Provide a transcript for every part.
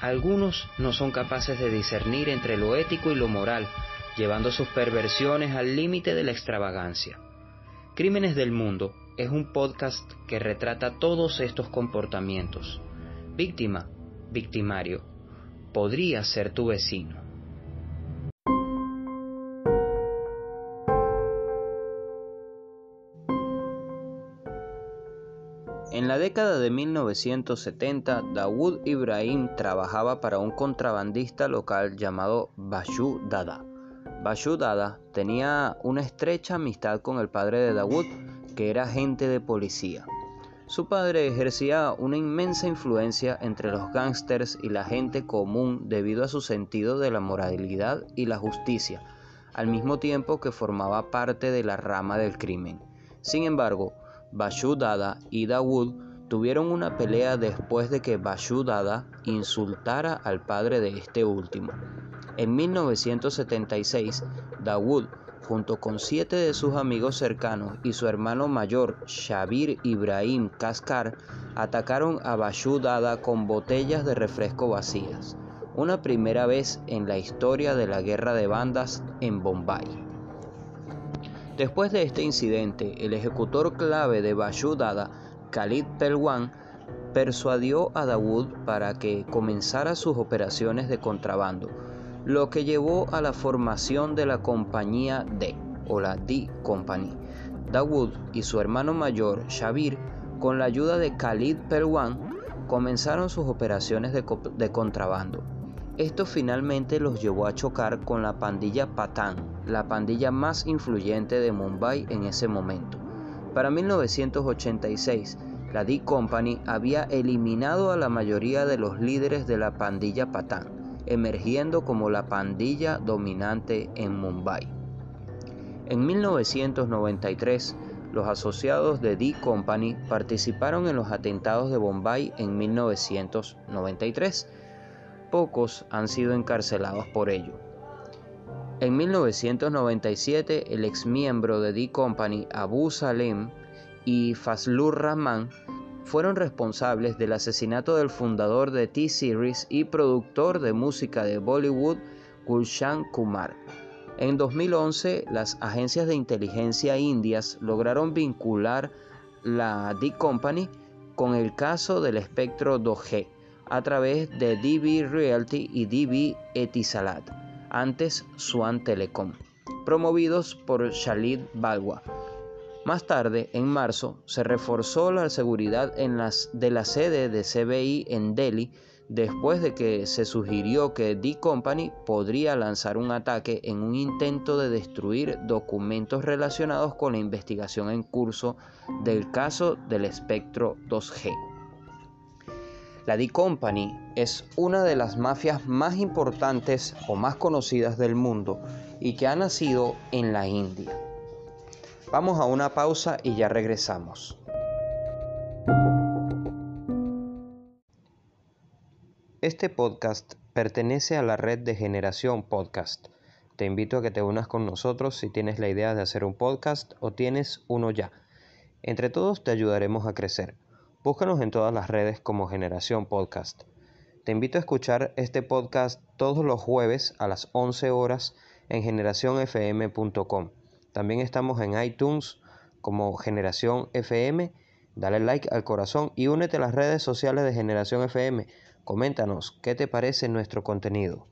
Algunos no son capaces de discernir entre lo ético y lo moral, llevando sus perversiones al límite de la extravagancia. Crímenes del Mundo es un podcast que retrata todos estos comportamientos. Víctima, victimario, podría ser tu vecino. Década de 1970, Dawood Ibrahim trabajaba para un contrabandista local llamado Bashu Dada. Bashu Dada tenía una estrecha amistad con el padre de Dawood, que era agente de policía. Su padre ejercía una inmensa influencia entre los gángsters y la gente común debido a su sentido de la moralidad y la justicia, al mismo tiempo que formaba parte de la rama del crimen. Sin embargo, Bashu Dada y Dawood tuvieron una pelea después de que Bashu Dada insultara al padre de este último. En 1976, Dawood, junto con siete de sus amigos cercanos y su hermano mayor, Shabir Ibrahim Kaskar, atacaron a Bashu Dada con botellas de refresco vacías, una primera vez en la historia de la guerra de bandas en Bombay. Después de este incidente, el ejecutor clave de Bashu Dada, Khalid Pelwan, persuadió a Dawood para que comenzara sus operaciones de contrabando, lo que llevó a la formación de la compañía D, o la D Company. Dawood y su hermano mayor, Shabir, con la ayuda de Khalid Pelwan, comenzaron sus operaciones de, de contrabando. Esto finalmente los llevó a chocar con la pandilla Patan, la pandilla más influyente de Mumbai en ese momento. Para 1986, la D Company había eliminado a la mayoría de los líderes de la pandilla Patan, emergiendo como la pandilla dominante en Mumbai. En 1993, los asociados de D Company participaron en los atentados de Bombay en 1993 pocos han sido encarcelados por ello. En 1997, el ex miembro de D Company Abu Salem y Fazlur Rahman fueron responsables del asesinato del fundador de T-Series y productor de música de Bollywood, Gulshan Kumar. En 2011, las agencias de inteligencia indias lograron vincular la D Company con el caso del espectro 2G a través de DB Realty y DB Etisalat, antes Swan Telecom, promovidos por Shalid Balwa. Más tarde, en marzo, se reforzó la seguridad de la sede de CBI en Delhi después de que se sugirió que D Company podría lanzar un ataque en un intento de destruir documentos relacionados con la investigación en curso del caso del espectro 2G. La D Company es una de las mafias más importantes o más conocidas del mundo y que ha nacido en la India. Vamos a una pausa y ya regresamos. Este podcast pertenece a la red de Generación Podcast. Te invito a que te unas con nosotros si tienes la idea de hacer un podcast o tienes uno ya. Entre todos te ayudaremos a crecer. Búscanos en todas las redes como Generación Podcast. Te invito a escuchar este podcast todos los jueves a las 11 horas en generacionfm.com. También estamos en iTunes como Generación FM. Dale like al corazón y únete a las redes sociales de Generación FM. Coméntanos qué te parece nuestro contenido.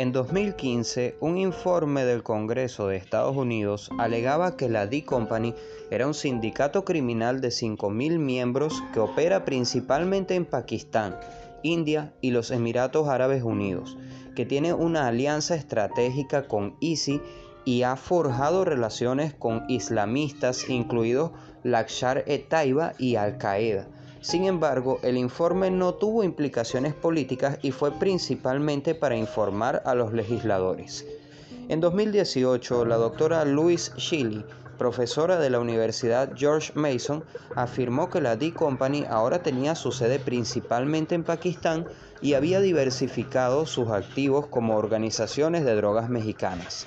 En 2015, un informe del Congreso de Estados Unidos alegaba que la D Company era un sindicato criminal de 5.000 miembros que opera principalmente en Pakistán, India y los Emiratos Árabes Unidos, que tiene una alianza estratégica con ISI y ha forjado relaciones con islamistas, incluidos Lashkar-e-Taiba y Al-Qaeda. Sin embargo, el informe no tuvo implicaciones políticas y fue principalmente para informar a los legisladores. En 2018, la doctora Louise Shilley, profesora de la Universidad George Mason, afirmó que la D Company ahora tenía su sede principalmente en Pakistán y había diversificado sus activos como organizaciones de drogas mexicanas.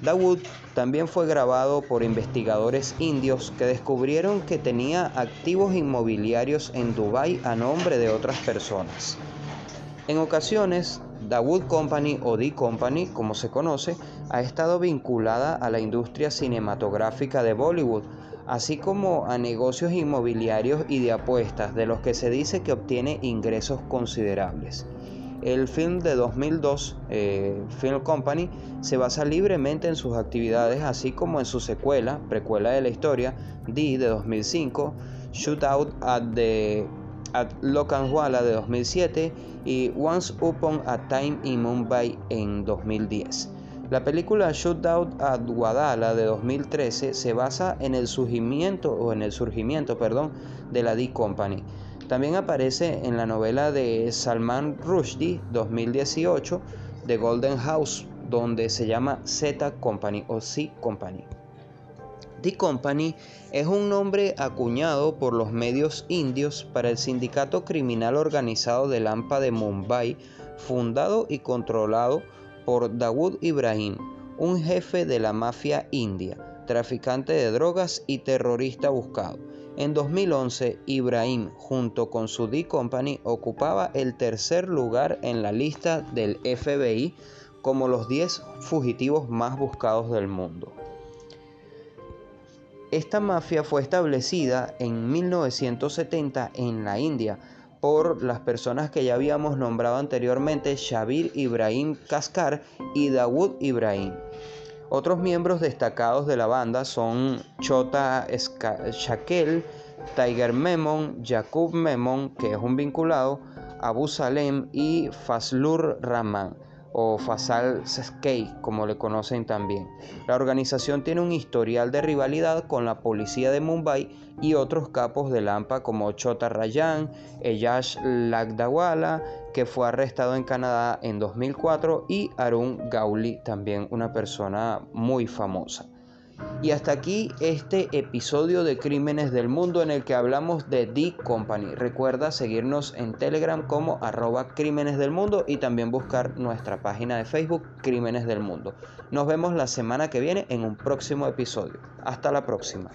Dawood también fue grabado por investigadores indios que descubrieron que tenía activos inmobiliarios en Dubái a nombre de otras personas. En ocasiones, Dawood Company o D Company, como se conoce, ha estado vinculada a la industria cinematográfica de Bollywood, así como a negocios inmobiliarios y de apuestas, de los que se dice que obtiene ingresos considerables. El film de 2002, eh, Film Company, se basa libremente en sus actividades, así como en su secuela, precuela de la historia, D de 2005, Shootout at, the, at Lokhandwala de 2007 y Once Upon a Time in Mumbai en 2010. La película Shootout at Guadala de 2013 se basa en el surgimiento o en el surgimiento, perdón, de la D Company también aparece en la novela de Salman Rushdie 2018 de Golden House, donde se llama Z Company o C Company. The Company es un nombre acuñado por los medios indios para el sindicato criminal organizado de Lampa de Mumbai, fundado y controlado por Dawood Ibrahim, un jefe de la mafia india, traficante de drogas y terrorista buscado. En 2011, Ibrahim, junto con su D Company, ocupaba el tercer lugar en la lista del FBI como los 10 fugitivos más buscados del mundo. Esta mafia fue establecida en 1970 en la India por las personas que ya habíamos nombrado anteriormente, Shabir Ibrahim Kaskar y Dawood Ibrahim. Otros miembros destacados de la banda son Chota Shakel, Tiger Memon, Jakub Memon, que es un vinculado, Abu Salem y Faslur Rahman o Fasal Skei, como le conocen también. La organización tiene un historial de rivalidad con la policía de Mumbai y otros capos de Lampa como Chota Rayan, Eyash Lagdawala, que fue arrestado en Canadá en 2004, y Arun Gauli, también una persona muy famosa. Y hasta aquí este episodio de Crímenes del Mundo en el que hablamos de The Company. Recuerda seguirnos en Telegram como arroba Crímenes del Mundo y también buscar nuestra página de Facebook Crímenes del Mundo. Nos vemos la semana que viene en un próximo episodio. Hasta la próxima.